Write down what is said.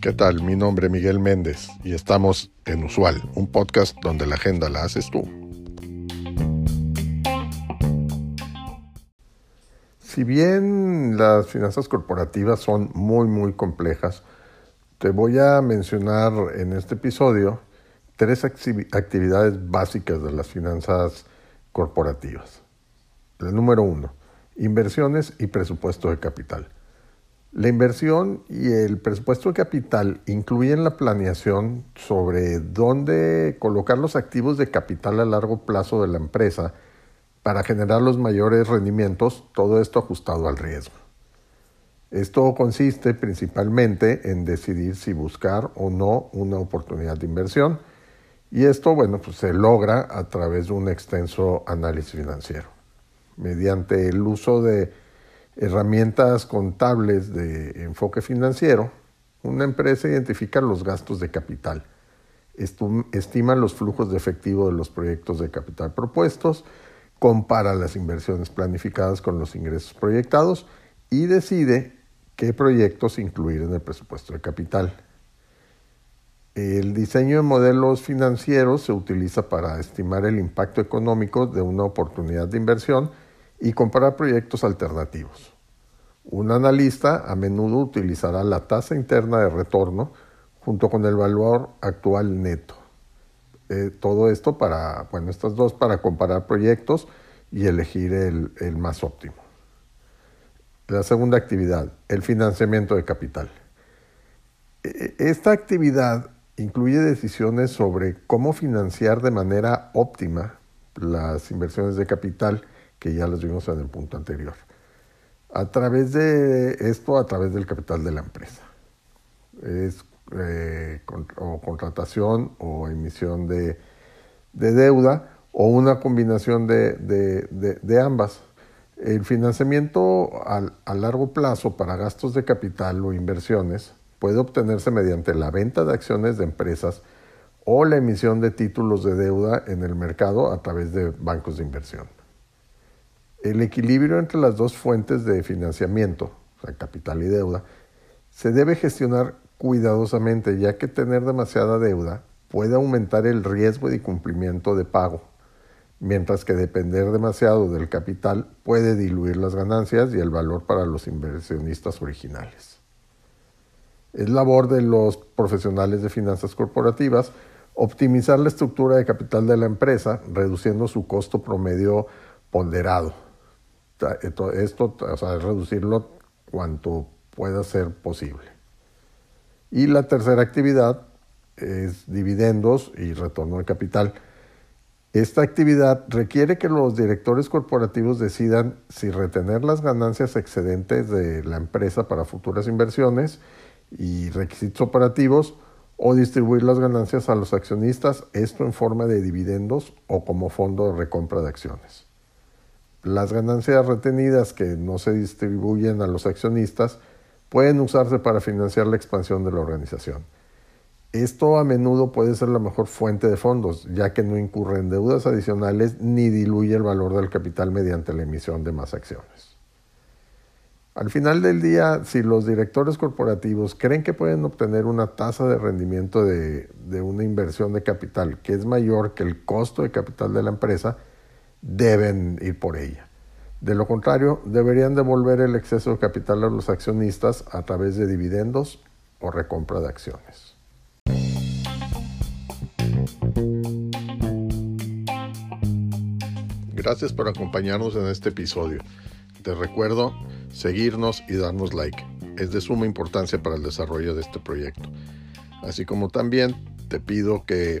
¿Qué tal? Mi nombre es Miguel Méndez y estamos en Usual, un podcast donde la agenda la haces tú. Si bien las finanzas corporativas son muy muy complejas, te voy a mencionar en este episodio tres actividades básicas de las finanzas corporativas. El número uno, inversiones y presupuesto de capital. La inversión y el presupuesto de capital incluyen la planeación sobre dónde colocar los activos de capital a largo plazo de la empresa para generar los mayores rendimientos, todo esto ajustado al riesgo. Esto consiste principalmente en decidir si buscar o no una oportunidad de inversión y esto, bueno, pues se logra a través de un extenso análisis financiero. Mediante el uso de herramientas contables de enfoque financiero, una empresa identifica los gastos de capital, estima los flujos de efectivo de los proyectos de capital propuestos, compara las inversiones planificadas con los ingresos proyectados y decide qué proyectos incluir en el presupuesto de capital. El diseño de modelos financieros se utiliza para estimar el impacto económico de una oportunidad de inversión y comparar proyectos alternativos. Un analista a menudo utilizará la tasa interna de retorno junto con el valor actual neto eh, todo esto para, bueno, estas dos para comparar proyectos y elegir el, más óptimo. La segunda actividad, el financiamiento de capital. E, e, esta actividad incluye decisiones sobre cómo financiar de manera óptima las inversiones de capital que ya las vimos en el punto anterior. A través de esto, a través del capital de la empresa. Es eh, contratación o emisión de, deuda o una combinación de, ambas. El financiamiento a largo plazo para gastos de capital o inversiones puede obtenerse mediante la venta de acciones de empresas o la emisión de títulos de deuda en el mercado a través de bancos de inversión. El equilibrio entre las dos fuentes de financiamiento, o sea, capital y deuda, se debe gestionar cuidadosamente, ya que tener demasiada deuda puede aumentar el riesgo de cumplimiento de pago, mientras que depender demasiado del capital puede diluir las ganancias y el valor para los inversionistas originales. Es labor de los profesionales de finanzas corporativas optimizar la estructura de capital de la empresa, reduciendo su costo promedio ponderado. Esto, o sea, reducirlo cuanto pueda ser posible. Y la tercera actividad es dividendos y retorno de capital. Esta actividad requiere que los directores corporativos decidan si retener las ganancias excedentes de la empresa para futuras inversiones y requisitos operativos o distribuir las ganancias a los accionistas, esto en forma de dividendos o como fondo de recompra de acciones. Las ganancias retenidas que no se distribuyen a los accionistas pueden usarse para financiar la expansión de la organización. Esto a menudo puede ser la mejor fuente de fondos, ya que no incurre en deudas adicionales ni diluye el valor del capital mediante la emisión de más acciones. Al final del día, si los directores corporativos creen que pueden obtener una tasa de rendimiento de, de, una inversión de capital que es mayor que el costo de capital de la empresa, deben ir por ella. De lo contrario, deberían devolver el exceso de capital a los accionistas a través de dividendos o recompra de acciones. Gracias por acompañarnos en este episodio. Te recuerdo seguirnos y darnos like. Es de suma importancia para el desarrollo de este proyecto. Así como también te pido que